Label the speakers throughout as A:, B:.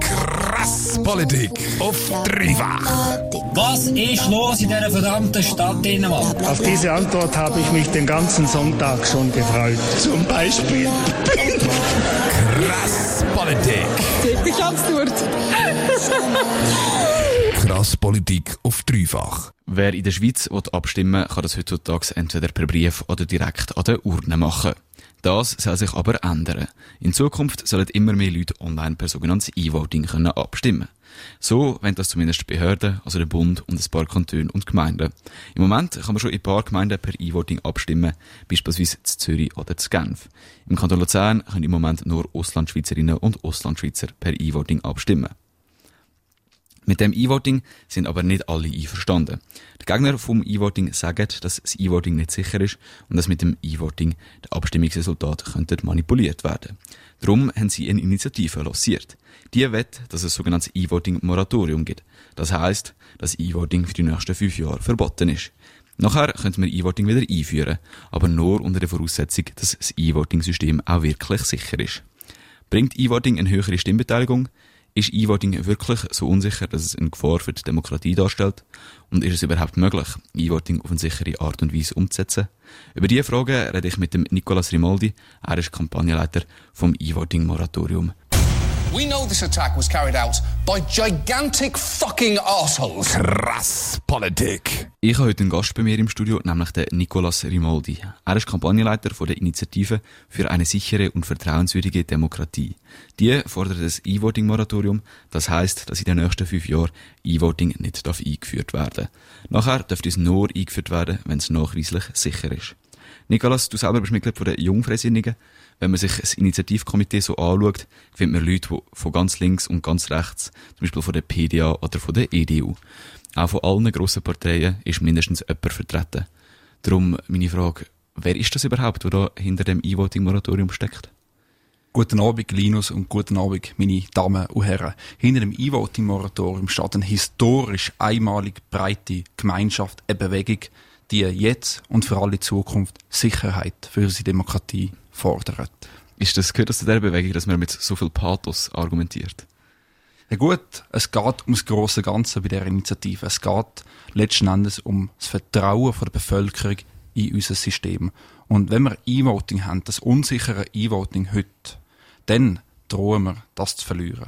A: Krass Politik auf dreifach.
B: Was ist los in dieser verdammten Stadt Dänemark?
C: Auf diese Antwort habe ich mich den ganzen Sonntag schon gefreut. Zum Beispiel.
A: Krass Politik.
D: Ich hab's durch.
A: Krass Politik auf dreifach.
E: Wer in der Schweiz will abstimmen kann das heutzutage entweder per Brief oder direkt an der Urne machen. Das soll sich aber ändern. In Zukunft sollen immer mehr Leute online per sogenanntes E-Voting können abstimmen. So wenn das zumindest Behörden, also der Bund und ein paar Kantone und Gemeinden. Im Moment kann man schon in ein paar Gemeinden per E-Voting abstimmen, beispielsweise zu Zürich oder zu Genf. Im Kanton Luzern können im Moment nur Auslandschweizerinnen und Auslandschweizer per E-Voting abstimmen. Mit dem E-Voting sind aber nicht alle einverstanden. Die Gegner vom E-Voting sagen, dass das E-Voting nicht sicher ist und dass mit dem E-Voting die Abstimmungsresultate könnten manipuliert werden. Darum haben sie eine Initiative lanciert. Die wett, dass es ein sogenanntes E-Voting-Moratorium gibt. Das heißt, dass E-Voting für die nächsten fünf Jahre verboten ist. Nachher könnte man E-Voting wieder einführen, aber nur unter der Voraussetzung, dass das E-Voting-System auch wirklich sicher ist. Bringt E-Voting eine höhere Stimmbeteiligung? Ist E-Voting wirklich so unsicher, dass es eine Gefahr für die Demokratie darstellt? Und ist es überhaupt möglich, E-Voting auf eine sichere Art und Weise umzusetzen? Über diese Frage rede ich mit dem Nicolas Rimaldi. Er ist Kampagnenleiter vom E-Voting-Moratorium.
F: We know this attack was carried out by gigantic fucking assholes.
A: Krass Politik.
E: Ich habe heute einen Gast bei mir im Studio, nämlich den Nicolas Rimaldi. Er ist Kampagnenleiter von der Initiative für eine sichere und vertrauenswürdige Demokratie. Die fordert das E-Voting-Moratorium. Das heißt, dass in den nächsten fünf Jahren E-Voting nicht darf eingeführt werden Nachher dürfte es nur eingeführt werden, wenn es nachweislich sicher ist. Nicolas, du selber bist Mitglied von der Jungfreisinnigen. Wenn man sich das Initiativkomitee so anschaut, findet man Leute die von ganz links und ganz rechts, zum Beispiel von der PDA oder von der EDU. Auch von allen grossen Parteien ist mindestens jemand vertreten. Darum meine Frage, wer ist das überhaupt, der da hinter dem E-Voting-Moratorium steckt?
G: Guten Abend, Linus, und guten Abend, meine Damen und Herren. Hinter dem E-Voting-Moratorium steht eine historisch einmalig breite Gemeinschaft, eine Bewegung, die jetzt und für alle Zukunft Sicherheit für unsere Demokratie fordert.
E: Ist das, gehört das zu der Bewegung, dass man mit so viel Pathos argumentiert?
G: Ja gut, es geht ums große Ganze bei der Initiative. Es geht letzten Endes um das Vertrauen von der Bevölkerung in unser System. Und wenn wir E-Voting haben, das unsichere E-Voting heute, dann drohen wir, das zu verlieren.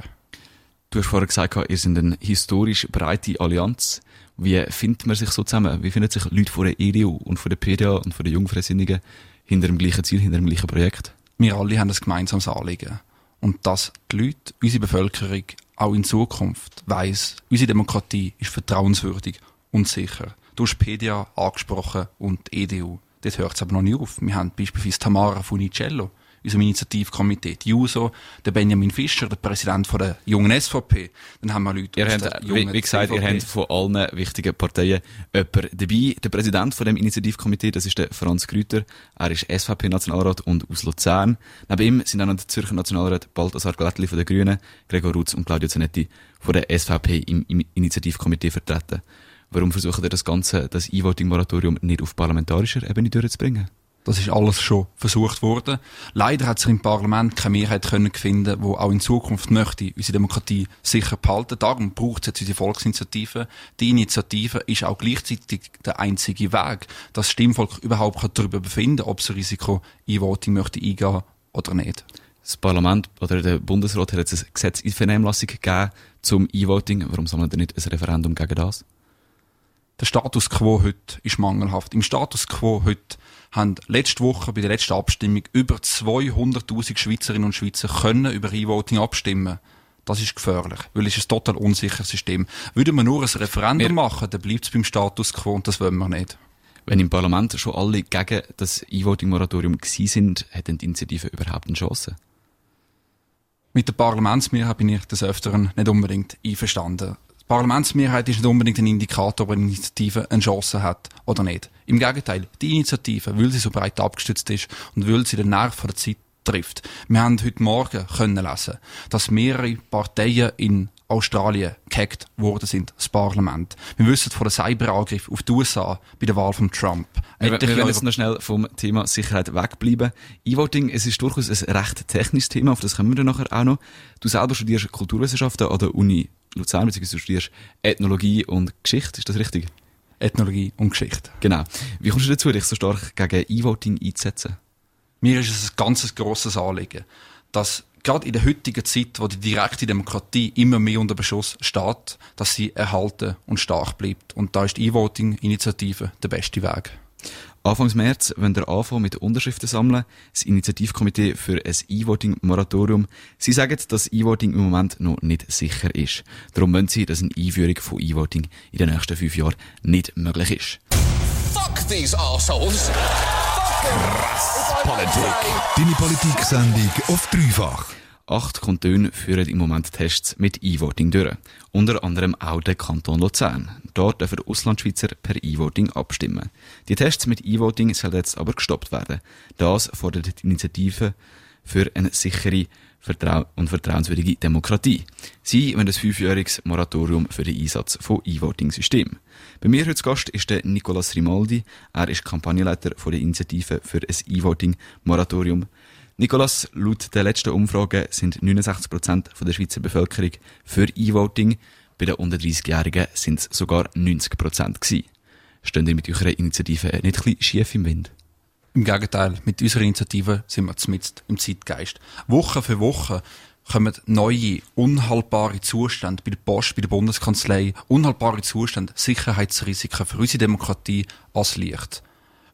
E: Du hast vorher gesagt, ihr seid eine historisch breite Allianz. Wie findet man sich so zusammen? Wie finden sich Leute von der EDU und von der PDA und von der Jungfreisinnigen hinter dem gleichen Ziel, hinter dem gleichen Projekt?
G: Wir alle haben ein gemeinsames Anliegen. Und dass die Leute, unsere Bevölkerung, auch in Zukunft weiss, unsere Demokratie ist vertrauenswürdig und sicher. Du hast PDA angesprochen und die EDU. Dort hört es aber noch nicht auf. Wir haben beispielsweise Tamara Funicello, unserem Initiativkomitee, die JUSO, der Benjamin Fischer, der Präsident von der jungen SVP. Dann haben wir Leute
E: Ihr
G: aus
E: habt,
G: der
E: wie,
G: jungen
E: wie gesagt, ihr
G: CVP.
E: habt von allen wichtigen Parteien jemanden dabei. Der Präsident von dem Initiativkomitee, das ist der Franz Grüter. Er ist SVP-Nationalrat und aus Luzern. Neben ihm sind auch noch der Zürcher Nationalrat Balthasar Glättli von den Grünen, Gregor Rutz und Claudio Zanetti von der SVP im, im Initiativkomitee vertreten. Warum versucht ihr das Ganze, das E-Voting-Moratorium nicht auf parlamentarischer Ebene durchzubringen?
G: Das ist alles schon versucht worden. Leider hat sich im Parlament keine Mehrheit können finden, wo auch in Zukunft möchte unsere Demokratie sicher behalten. Darum braucht es jetzt unsere Volksinitiative. Die Initiative ist auch gleichzeitig der einzige Weg, dass das Stimmvolk überhaupt kann darüber befinden ob es ein Risiko E-Voting möchte eingehen oder nicht.
E: Das Parlament oder der Bundesrat hat jetzt ein Gesetz in Vernehmlassung gegeben zum E-Voting. Warum soll man denn nicht ein Referendum gegen das?
G: Der Status quo heute ist mangelhaft. Im Status quo heute haben letzte Woche bei der letzten Abstimmung über 200.000 Schweizerinnen und Schweizer können über E-Voting abstimmen. Das ist gefährlich, weil es ist ein total unsicheres System. Würden wir nur ein Referendum
E: Wir-
G: machen, dann bleibt es beim Status quo und das wollen wir nicht.
E: Wenn im Parlament schon alle gegen das E-Voting-Moratorium gewesen sind, hätten die Initiative überhaupt eine Chance?
G: Mit der Parlamentsmehrheit bin ich des Öfteren nicht unbedingt einverstanden. Parlamentsmehrheit ist nicht unbedingt ein Indikator, ob eine Initiative eine Chance hat oder nicht. Im Gegenteil, die Initiative, weil sie so breit abgestützt ist und weil sie den Nerv der Zeit trifft. Wir haben heute Morgen können lesen, dass mehrere Parteien in Australien gehackt worden sind, das Parlament. Wir wissen von den Cyberangriff auf die USA bei der Wahl von Trump.
E: Wir, wir
G: Etliche
E: werden jetzt noch schnell vom Thema Sicherheit wegbleiben. E-Voting, es ist durchaus ein recht technisches Thema, auf das kommen wir dann nachher auch noch. Du selber studierst Kulturwissenschaften an der Uni Luzern, beziehungsweise du studierst Ethnologie und Geschichte, ist das richtig?
G: Ethnologie und Geschichte.
E: Genau. Wie kommst du dazu, dich so stark gegen E-Voting einzusetzen?
G: Mir ist es ein ganz grosses Anliegen, dass gerade in der heutigen Zeit, wo die direkte Demokratie immer mehr unter Beschuss steht, dass sie erhalten und stark bleibt. Und da ist die E-Voting-Initiative der beste Weg.
E: Anfangs März wollen wir anfangen mit Unterschriften sammeln, das Initiativkomitee für ein E-Voting-Moratorium. Sie sagen, dass E-Voting im Moment noch nicht sicher ist. Darum wollen sie, dass eine Einführung von E-Voting in den nächsten fünf Jahren nicht möglich ist.
F: Fuck these assholes.
A: Politik. Deine Politik-Sendung auf dreifach.
E: Acht Kantone führen im Moment Tests mit E-Voting durch. Unter anderem auch der Kanton Luzern. Dort dürfen Auslandschweizer per E-Voting abstimmen. Die Tests mit E-Voting sollen jetzt aber gestoppt werden. Das fordert die Initiative für eine sichere Vertrau und vertrauenswürdige Demokratie. Sie wollen ein fünfjähriges Moratorium für den Einsatz von E-Voting-Systemen. Bei mir heute Gast ist der Nicolas Rimaldi. Er ist Kampagnenleiter der Initiative für ein E-Voting-Moratorium. Nicolas, laut der letzten Umfrage sind 69% von der Schweizer Bevölkerung für E-Voting. Bei den unter 30-Jährigen sind es sogar 90% gewesen. Stehen ihr mit eurer Initiative nicht ein bisschen schief im Wind?
G: Im Gegenteil, mit unserer Initiative sind wir zumindest im Zeitgeist. Woche für Woche kommen neue, unhaltbare Zustände bei der Post, bei der Bundeskanzlei, unhaltbare Zustände, Sicherheitsrisiken für unsere Demokratie als Licht.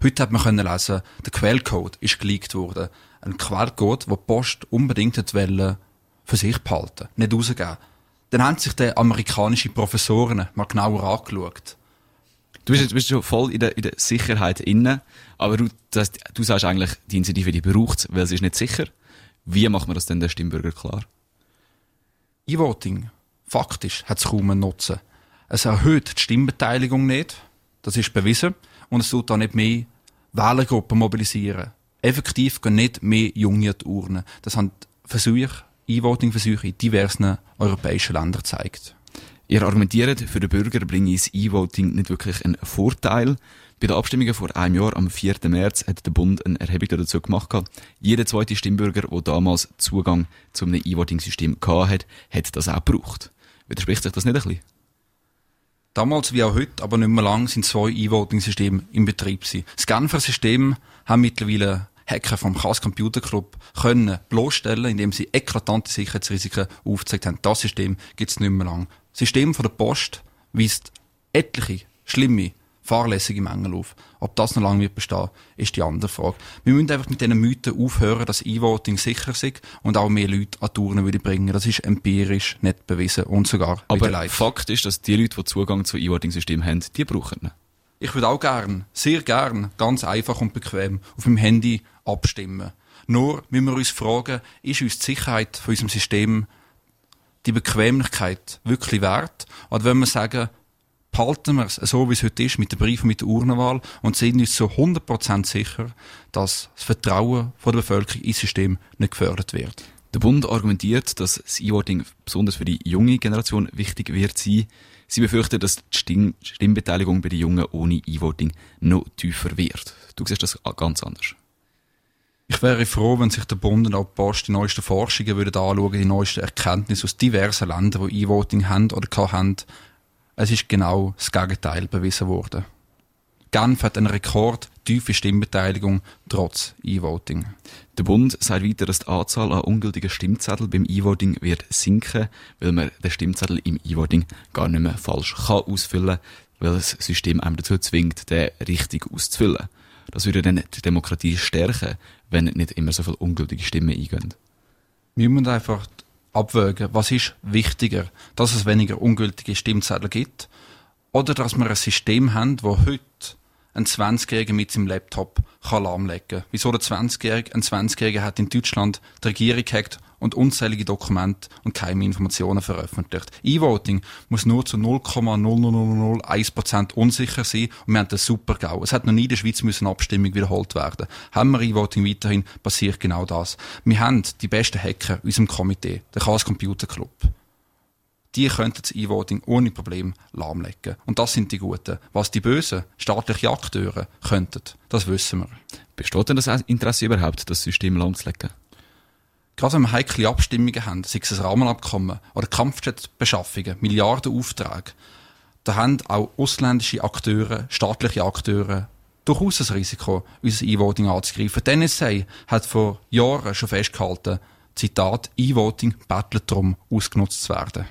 G: Heute hat man lesen, der Quellcode ist geleakt worden. Ein Quellcode, wo die Post unbedingt hat wollen, für sich behalten, nicht rausgeben. Dann haben sich die amerikanischen Professoren mal genauer angeschaut.
E: Du bist, jetzt- bist schon voll in der, in der Sicherheit inne, aber du, das, du sagst eigentlich, die Initiative, die braucht weil sie ist nicht sicher. Wie macht man das denn den Stimmbürger klar?
G: E-Voting, faktisch, hat es kaum einen Nutzen. Es erhöht die Stimmbeteiligung nicht, das ist bewiesen, und es tut auch nicht mehr Wählergruppen mobilisieren. Effektiv gehen nicht mehr Junge an die Urne. Das haben Versuche, E-Voting-Versuche in diversen europäischen Ländern gezeigt.
E: Ihr argumentiert, für den Bürger bringe das E-Voting nicht wirklich einen Vorteil. Bei den Abstimmungen vor einem Jahr, am 4. März, hat der Bund eine Erhebung dazu gemacht. Jeder zweite Stimmbürger, der damals Zugang zu einem E-Voting-System hatte, hat das auch gebraucht. Widerspricht sich das nicht ein bisschen?
G: Damals wie auch heute, aber nicht mehr lang, sind zwei E-Voting-Systeme im Betrieb gewesen. Das Genfer System haben mittlerweile Hacker vom Chaos Computer Club können bloßstellen, indem sie eklatante Sicherheitsrisiken aufgezeigt haben. Das System gibt es nicht mehr lang. Das System von der Post weist etliche schlimme, fahrlässige Mängel auf. Ob das noch lange wird bestehen, ist die andere Frage. Wir müssen einfach mit diesen Mythen aufhören, dass E-Voting sicher ist und auch mehr Leute an Urne würde bringen. Das ist empirisch nicht bewiesen und sogar
E: Aber. Fakt ist, dass die Leute, die Zugang zu E-Voting-Systemen haben, die brauchen ihn.
G: Ich würde auch gern, sehr gern, ganz einfach und bequem auf meinem Handy abstimmen. Nur müssen wir uns fragen, ist uns die Sicherheit von unserem System die Bequemlichkeit wirklich wert? Oder wenn wir sagen, behalten wir es so, wie es heute ist, mit dem Brief und mit der Urnenwahl und sind uns so 100% sicher, dass das Vertrauen von der Bevölkerung ins System nicht gefördert wird.
E: Der Bund argumentiert, dass das E-Voting besonders für die junge Generation wichtig wird sein. Sie befürchten, dass die Stimm Stimmbeteiligung bei den Jungen ohne E-Voting noch tiefer wird. Du siehst das ganz anders.
G: Ich wäre froh, wenn sich der Bund und auch die Post die neuesten Forschungen würden anschauen, die neuesten Erkenntnisse aus diversen Ländern, die E-Voting haben oder gehabt haben. Es ist genau das Gegenteil bewiesen worden. Genf hat eine rekordtiefe Stimmbeteiligung trotz E-Voting.
E: Der Bund sagt weiter, dass die Anzahl an ungültigen Stimmzetteln beim E-Voting wird sinken, weil man den Stimmzettel im E-Voting gar nicht mehr falsch kann ausfüllen, weil das System einem dazu zwingt, den richtig auszufüllen. Das würde dann die Demokratie stärken, wenn nicht immer so viele ungültige Stimmen eingehen.
G: Wir müssen einfach abwägen, was ist wichtiger, dass es weniger ungültige Stimmzettel gibt oder dass wir ein System haben, wo heute ein 20-Jähriger mit seinem Laptop kann lahmlegen. Wieso der 20-Jährige? Ein 20-Jähriger hat in Deutschland die Regierung gehackt und unzählige Dokumente und geheime Informationen veröffentlicht. E-Voting muss nur zu 0,00001% unsicher sein und wir haben das super GAU. Es hat noch nie in der Schweiz müssen Abstimmung wiederholt werden. Haben wir E-Voting weiterhin, passiert genau das. Wir haben die besten Hacker in unserem Komitee, der Chaos Computer Club. Die könnten das E-Voting ohne Problem lahmlegen. Und das sind die Guten. Was die bösen, staatliche Akteure könnten, das wissen wir.
E: Besteht denn das Interesse überhaupt, das System lahmzulegen?
G: Gerade wenn wir heikle Abstimmungen haben, sei es ein Rahmenabkommen oder Kampfjetbeschaffungen, Milliardenaufträge, da haben auch ausländische Akteure, staatliche Akteure durchaus das Risiko, unser E-Voting anzugreifen. Die NSA hat vor Jahren schon festgehalten, Zitat, E-Voting bettelt darum, ausgenutzt zu werden.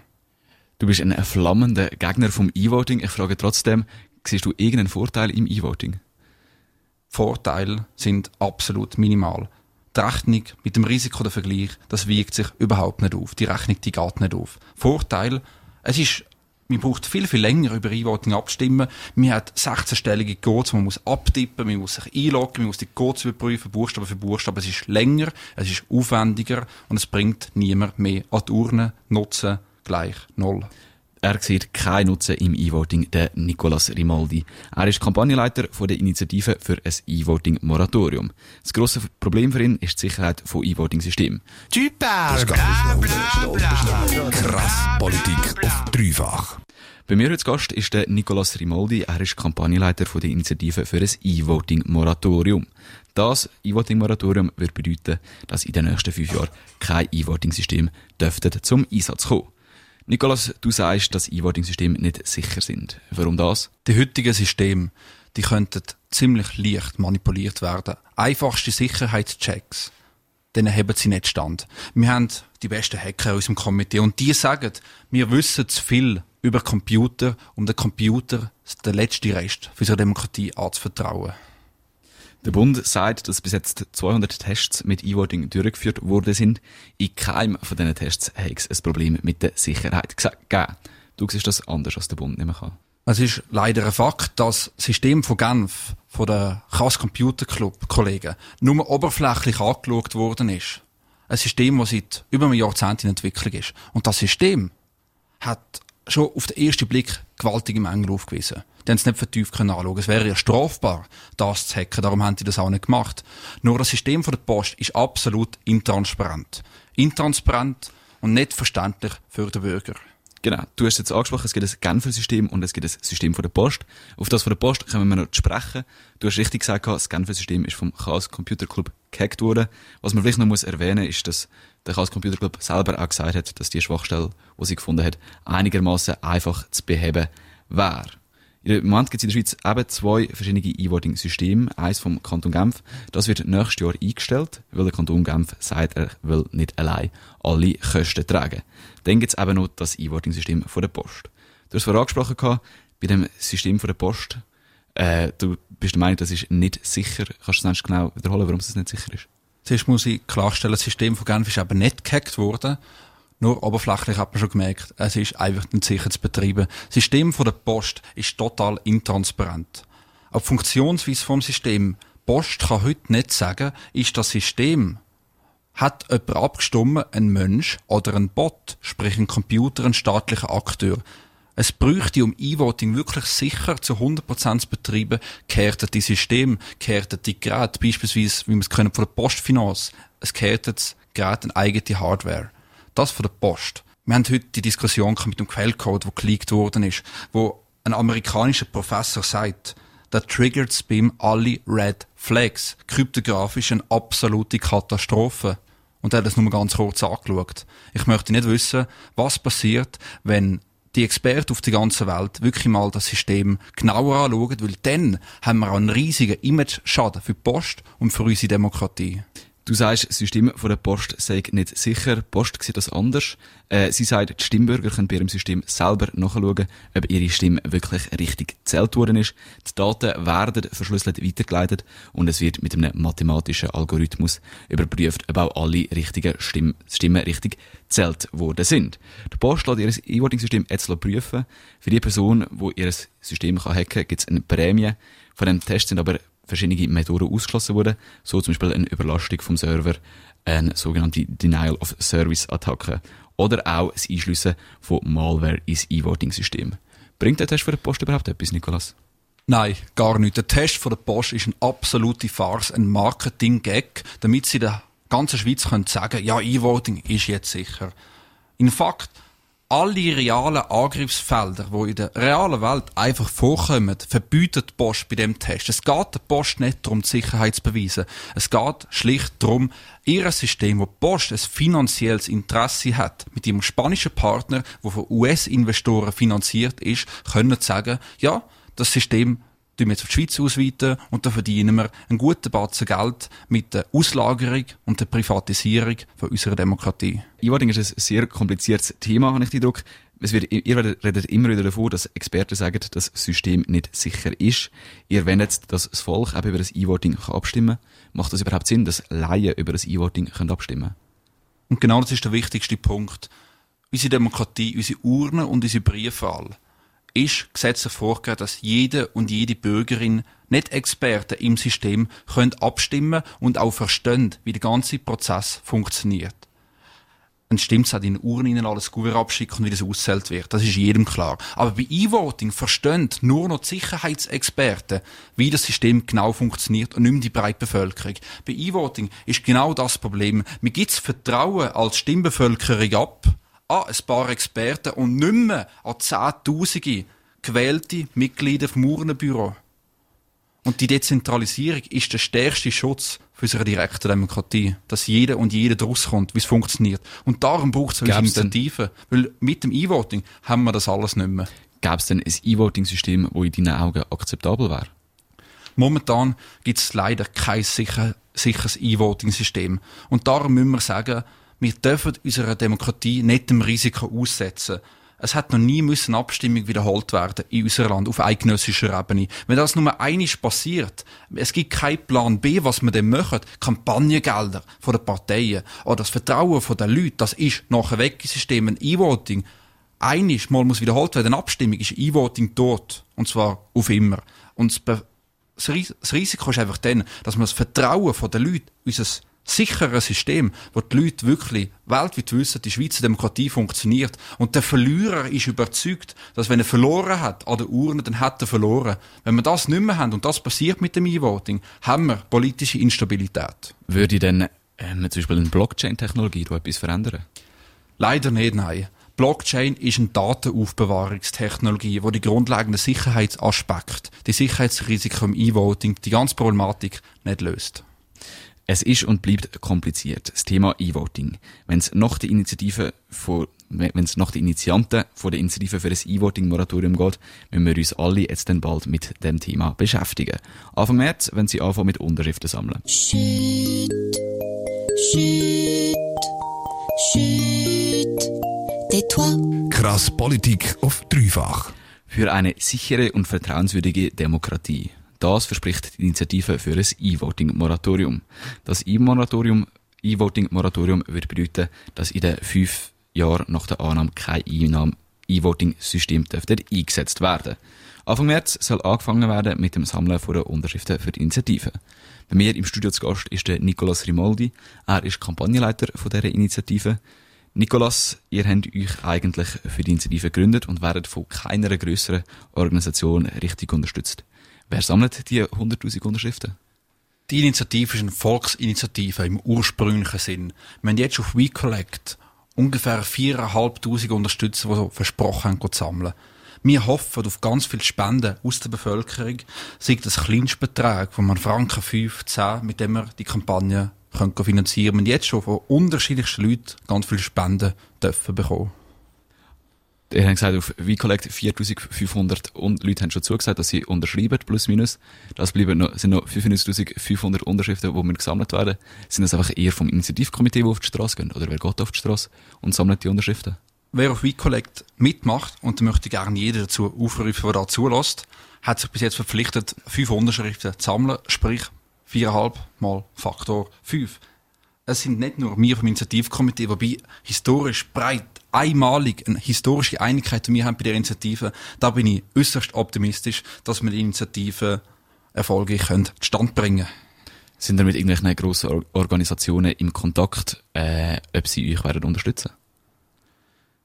E: Du bist ein flammender Gegner vom E-Voting. Ich frage trotzdem, siehst du irgendeinen Vorteil im E-Voting?
G: Vorteile sind absolut minimal. Die Rechnung mit dem Risiko der Vergleich, das wiegt sich überhaupt nicht auf. Die Rechnung, die geht nicht auf. Vorteil, es ist, man braucht viel, viel länger über E-Voting abstimmen. Man hat 16-stellige Codes, man muss abtippen, man muss sich einloggen, man muss die Codes überprüfen, Buchstabe für Buchstabe. Es ist länger, es ist aufwendiger und es bringt niemand mehr an die Urne. Nutzen gleich null.
E: Er sieht keinen Nutzen im E-Voting, der Nicolas Rimaldi. Er ist Kampagnenleiter von der Initiative für ein E-Voting-Moratorium. Das grosse Problem für ihn ist die Sicherheit von E-Voting-Systemen.
A: Bla. Krass Politik auf dreifach.
E: Bei mir als Gast ist der Nicolas Rimaldi. Er ist Kampagnenleiter von der Initiative für ein E-Voting-Moratorium. Das E-Voting-Moratorium wird bedeuten, dass in den nächsten fünf Jahren kein E-Voting-System zum Einsatz kommen. Nikolas, du sagst, dass E-Voting-Systeme nicht sicher sind. Warum das?
G: Die heutigen Systeme, die könnten ziemlich leicht manipuliert werden. Einfachste Sicherheitschecks, denen haben sie nicht stand. Wir haben die besten Hacker in unserem Komitee und die sagen, wir wissen zu viel über Computer, um den Computer den letzten Rest für unsere Demokratie anzuvertrauen.
E: Der Bund sagt, dass bis jetzt 200 Tests mit E-Voting durchgeführt worden sind. In keinem von diesen Tests hat es ein Problem mit der Sicherheit gegeben. Du siehst das anders, als der Bund nicht mehr kann.
G: Es ist leider ein Fakt, dass das System von Genf, von der Chaos Computer Club Kollegen, nur oberflächlich angeschaut worden ist. Ein System, das seit über einem Jahrzehnt in Entwicklung ist. Und das System hat schon auf den ersten Blick gewaltige Mängel aufgewiesen. Die haben es nicht vertieft können anschauen. Es wäre ja strafbar, das zu hacken. Darum haben die das auch nicht gemacht. Nur das System von der Post ist absolut intransparent. Intransparent und nicht verständlich für den Bürger.
E: Genau. Du hast jetzt angesprochen, es gibt ein Genfer-System und es gibt ein System von der Post. Auf das von der Post können wir noch sprechen. Du hast richtig gesagt, das Genfer-System ist vom Chaos Computer Club gehackt worden. Was man vielleicht noch muss erwähnen ist, dass der Chaos Computer Club selber auch gesagt hat, dass die Schwachstelle, die sie gefunden hat, einigermaßen einfach zu beheben wäre. Im Moment gibt es in der Schweiz eben zwei verschiedene E-Voting-Systeme. Eins vom Kanton Genf. Das wird nächstes Jahr eingestellt, weil der Kanton Genf sagt, er will nicht allein alle Kosten tragen. Dann gibt es eben noch das E-Voting-System von der Post. Du hast vorher angesprochen, bei dem System von der Post, äh, du bist der Meinung, das ist nicht sicher. Kannst du das genau wiederholen, warum es nicht sicher ist?
G: Zuerst muss ich klarstellen, das System von Genf ist eben nicht gehackt worden. Nur oberflächlich hat man schon gemerkt, es ist einfach nicht sicher zu betreiben. Das System von der Post ist total intransparent. Auch die Funktionsweise vom System Post kann heute nicht sagen, ist das System hat jemand abgestimmt, ein Mensch oder ein Bot, sprich ein Computer, ein staatlicher Akteur. Es bräuchte, um E-Voting wirklich sicher zu 100% zu betreiben, kehrten die System, kehrten die Geräte, beispielsweise, wie wir es von der Postfinanz, es das Gerät eine eigene Hardware das von der Post. Wir haben heute die Diskussion mit dem Quellcode, der geleakt worden ist, wo ein amerikanischer Professor sagt, da triggert Spam alle Red Flags. Kryptografisch eine absolute Katastrophe. Und er hat das nur ganz kurz angeschaut. Ich möchte nicht wissen, was passiert, wenn die Experten auf der ganzen Welt wirklich mal das System genauer anschauen, weil dann haben wir auch einen riesigen Image-Schaden für die Post und für unsere Demokratie.
E: Du sagst, das System von der Post sei nicht sicher. Die Post sieht das anders. Äh, sie sagt, die Stimmbürger können bei ihrem System selber nachschauen, ob ihre Stimme wirklich richtig gezählt worden ist. Die Daten werden verschlüsselt weitergeleitet und es wird mit einem mathematischen Algorithmus überprüft, ob auch alle richtigen Stimmen, Stimmen richtig gezählt worden sind. Die Post lässt ihr E-Voting-System jetzt prüfen. Für die Person, die ihr System hacken kann, gibt es eine Prämie. Von dem Test sind aber verschiedene Methoden ausgeschlossen wurden, so zum Beispiel eine Überlastung vom Server, eine sogenannte Denial of Service Attacke oder auch das Einschliessen von Malware ins E-Voting-System. Bringt der Test für die Post überhaupt etwas, Nikolas?
G: Nein, gar nicht. Der Test von der Post ist eine absolute Farce, ein Marketing-Gag, damit sie der ganzen Schweiz können sagen, ja, E-Voting ist jetzt sicher. In Fakt, alle realen Angriffsfelder, die in der realen Welt einfach vorkommen, verbietet die Post bei dem Test. Es geht der Post nicht darum, die Sicherheit zu beweisen. Es geht schlicht darum, ihr System, wo die Post ein finanzielles Interesse hat, mit ihrem spanischen Partner, wo von US-Investoren finanziert ist, können sagen, ja, das System tun wir jetzt auf die Schweiz ausweiten und da verdienen wir einen guten Batzen Geld mit der Auslagerung und der Privatisierung von unserer Demokratie.
E: E-Voting ist ein sehr kompliziertes Thema, habe ich den Eindruck. Es wird, ihr redet immer wieder davon, dass Experten sagen, dass das System nicht sicher ist. Ihr wendet, dass das Volk eben über das E-Voting abstimmen kann. Macht das überhaupt Sinn, dass Laien über das E-Voting abstimmen können?
G: Und genau das ist der wichtigste Punkt. Unsere Demokratie, unsere Urne und unsere Briefwahl ist gesetzlich vorgegeben, dass jede und jede Bürgerin, nicht Experten im System, können abstimmen und auch verstehen, wie der ganze Prozess funktioniert. Dann stimmt es auch in Urnen alles gut abschicken und wie das auszählt wird. Das ist jedem klar. Aber bei E-Voting verstehen nur noch die Sicherheitsexperten, wie das System genau funktioniert und nicht mehr die breite Bevölkerung. Bei E-Voting ist genau das Problem. Mir gibt Vertrauen als Stimmbevölkerung ab, an ein paar Experten und nicht mehr an Zehntausende gewählte Mitglieder vom Urnenbüro. Und die Dezentralisierung ist der stärkste Schutz für unsere direkte Demokratie. Dass jeder und jeder daraus kommt, wie es funktioniert. Und darum braucht es eine Initiative. Weil mit dem E-Voting haben wir das alles nicht mehr.
E: Gäbe es denn ein E-Voting-System, das in deinen Augen akzeptabel wäre?
G: Momentan gibt es leider kein sicher, sicheres E-Voting-System. Und darum müssen wir sagen, wir dürfen unserer Demokratie nicht dem Risiko aussetzen. Es hat noch nie müssen Abstimmung wiederholt werden in unserem Land auf eidgenössischer Ebene. Wenn das nur einisch passiert, es gibt keinen Plan B, was wir denn machen, Kampagnengelder von den Parteien oder das Vertrauen von den Leuten, das ist nachher weg im System. Ein E-Voting einisch mal muss wiederholt werden, eine Abstimmung ist E-Voting tot. Und zwar auf immer. Und das Risiko ist einfach dann, dass man das Vertrauen von den Leuten, unser sicheres System, wo die Leute wirklich weltweit wissen, die Schweizer Demokratie funktioniert. Und der Verlierer ist überzeugt, dass wenn er verloren hat an der Urne, dann hat er verloren. Wenn wir das nicht mehr haben, und das passiert mit dem E-Voting, haben wir politische Instabilität.
E: Würde denn ähm, zum Beispiel eine Blockchain-Technologie etwas verändern?
G: Leider nicht, nein. Blockchain ist eine Datenaufbewahrungstechnologie, die die grundlegenden Sicherheitsaspekte, die Sicherheitsrisiken im E-Voting, die ganze Problematik nicht löst.
E: Es ist und bleibt kompliziert. Das Thema E-Voting. Wenn es nach der Initiative von wenn es nach den Initianten von der Initiative für das E-Voting-Moratorium geht, müssen wir uns alle jetzt dann bald mit dem Thema beschäftigen. Anfang März, wenn sie anfangen mit Unterschriften sammeln. Shit, shit,
A: shit, Krass Politik auf dreifach.
E: Für eine sichere und vertrauenswürdige Demokratie. Das verspricht die Initiative für ein E-Voting-Moratorium. Das E-Moratorium E-Voting-Moratorium würde bedeuten, dass in den fünf Jahren nach der Annahme kein E-Voting-System eingesetzt werden Anfang März soll angefangen werden mit dem Sammeln von Unterschriften für die Initiative. Bei mir im Studio zu Gast ist der Nicolas Rimoldi. Er ist Kampagnenleiter von dieser Initiative. Nicolas, ihr habt euch eigentlich für die Initiative gegründet und werdet von keiner größeren Organisation richtig unterstützt. Wer sammelt die 100.000 Unterschriften?
G: Die Initiative ist eine Volksinitiative im ursprünglichen Sinn. Wir haben jetzt auf WeCollect ungefähr 4'500 Unterstützer, die so versprochen haben, zu sammeln. Wir hoffen auf ganz viele Spenden aus der Bevölkerung, sei das Kleinstbetrag von einem Franken 5, 10, mit dem wir die Kampagne können finanzieren können. Wir haben jetzt schon von unterschiedlichsten Leuten ganz viele Spenden dürfen bekommen.
E: Ihr habt gesagt, auf WeCollect 4500 Leute haben schon zugesagt, dass sie unterschreiben, plus minus. Das bleiben noch, sind noch 95.500 Unterschriften, die wir gesammelt werden. Sind das einfach eher vom Initiativkomitee, die auf die Straße gehen? Oder wer geht auf die Straße und sammelt die Unterschriften?
G: Wer auf WeCollect mitmacht, und da möchte ich gerne jeder dazu aufrufen, der da zulässt, hat sich bis jetzt verpflichtet, fünf Unterschriften zu sammeln, sprich viereinhalb mal Faktor fünf. Es sind nicht nur wir vom Initiativkomitee, wobei historisch breit einmalig eine historische Einigkeit, die wir haben bei der Initiative, da bin ich äußerst optimistisch, dass wir die Initiative erfolgreich zustande bringen können.
E: Sind ihr mit irgendwelchen grossen Organisationen im Kontakt, äh, ob sie euch werden unterstützen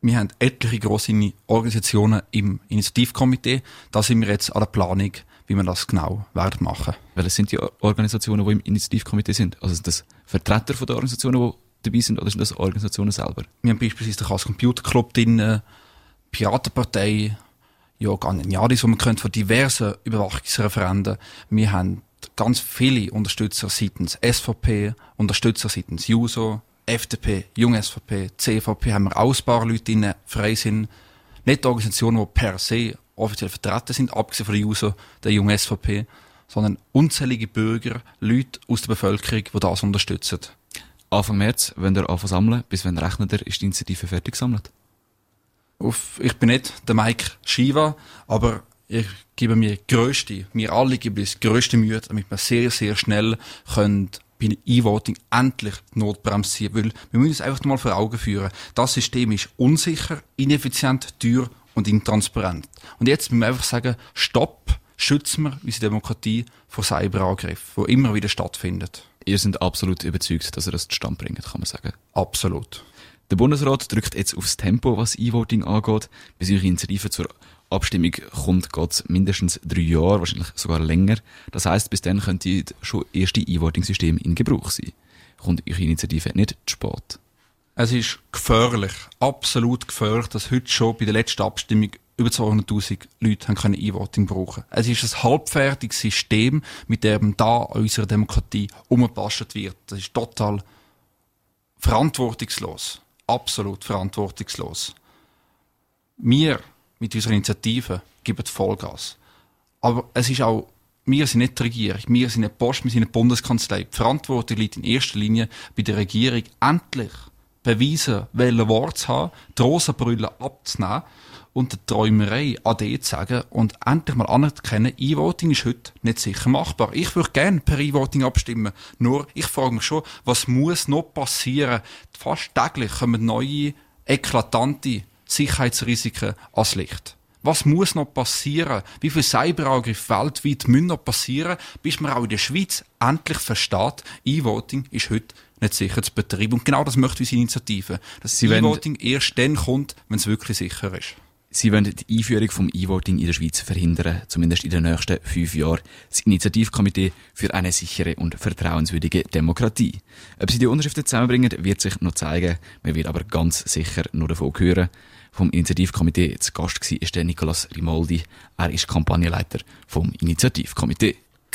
G: Wir haben etliche grosse Organisationen im Initiativkomitee. Da sind wir jetzt an der Planung, wie wir das genau werden machen.
E: Welche sind die Organisationen, die im Initiativkomitee sind? Also sind das Vertreter von der Organisationen, die dabei sind oder sind das Organisationen selber?
G: Wir haben beispielsweise den Chaos Computer Club drin, Piratenpartei, ja, Ganiaris, wo man von diversen Überwachungsreferenden. Wir haben ganz viele Unterstützer seitens SVP, Unterstützer seitens JUSO, FDP, Jung SVP, CVP, haben wir auch ein paar Leute in frei sind. Nicht Organisationen, die per se offiziell vertreten sind, abgesehen von der JUSO, der Jung SVP, sondern unzählige Bürger, Leute aus der Bevölkerung, die das unterstützen.
E: Anfang März, wenn ihr anfangen sammeln, bis wenn rechnet ihr, ist die Initiative fertig gesammelt?
G: Auf, ich bin nicht der Mike Shiva, aber ich gebe mir größte, mir alle gebe ich größte Mühe, damit wir sehr, sehr schnell können bei E-Voting endlich die Notbremse ziehen, weil wir müssen uns einfach mal vor Augen führen. Das System ist unsicher, ineffizient, teuer und intransparent. Und jetzt müssen wir einfach sagen, stopp, schützen wir unsere Demokratie vor Cyberangriffen, die immer wieder stattfinden.
E: Ihr seid absolut überzeugt, dass ihr das zustande bringt, kann man sagen.
G: Absolut.
E: Der Bundesrat drückt jetzt aufs Tempo, was E-Voting angeht. Bis eure Initiative zur Abstimmung kommt, geht mindestens drei Jahre, wahrscheinlich sogar länger. Das heißt, bis dann könnte schon erste E-Voting-System in Gebrauch sein. Kommt eure Initiative nicht zu spät?
G: Es ist gefährlich, absolut gefährlich, dass heute schon bei der letzten Abstimmung über 200.000 Leute haben können E-Voting brauchen. Es ist ein halbfertiges System, mit dem da an unserer Demokratie umgepasst wird. Das ist total verantwortungslos. Absolut verantwortungslos. Wir mit unserer Initiative geben Vollgas. Aber es ist auch, wir sind nicht die Regierung, wir sind nicht Post, wir sind die Bundeskanzlei. Die Verantwortung liegt in erster Linie bei der Regierung, endlich beweisen, welche Worte zu haben, die Rosenbrille abzunehmen und der Träumerei AD zu sagen und endlich mal anerkennen, E-Voting ist heute nicht sicher machbar. Ich würde gerne per E-Voting abstimmen. Nur, ich frage mich schon, was muss noch passieren? Fast täglich kommen neue, eklatante Sicherheitsrisiken ans Licht. Was muss noch passieren? Wie viele Cyberangriffe weltweit müssen noch passieren, bis man auch in der Schweiz endlich versteht, E-Voting ist heute nicht sicher zu betreiben. Und genau das möchte unsere Initiative. Dass E-Voting erst dann kommt, wenn es wirklich sicher ist.
E: Sie wollen die Einführung vom E-Voting in der Schweiz verhindern, zumindest in den nächsten fünf Jahren. Das Initiativkomitee für eine sichere und vertrauenswürdige Demokratie. Ob sie die Unterschriften zusammenbringen, wird sich noch zeigen. Man wird aber ganz sicher nur davon hören. Vom Initiativkomitee zu Gast war ist der Nicolas Rimoldi. Er ist Kampagnenleiter vom Initiativkomitee.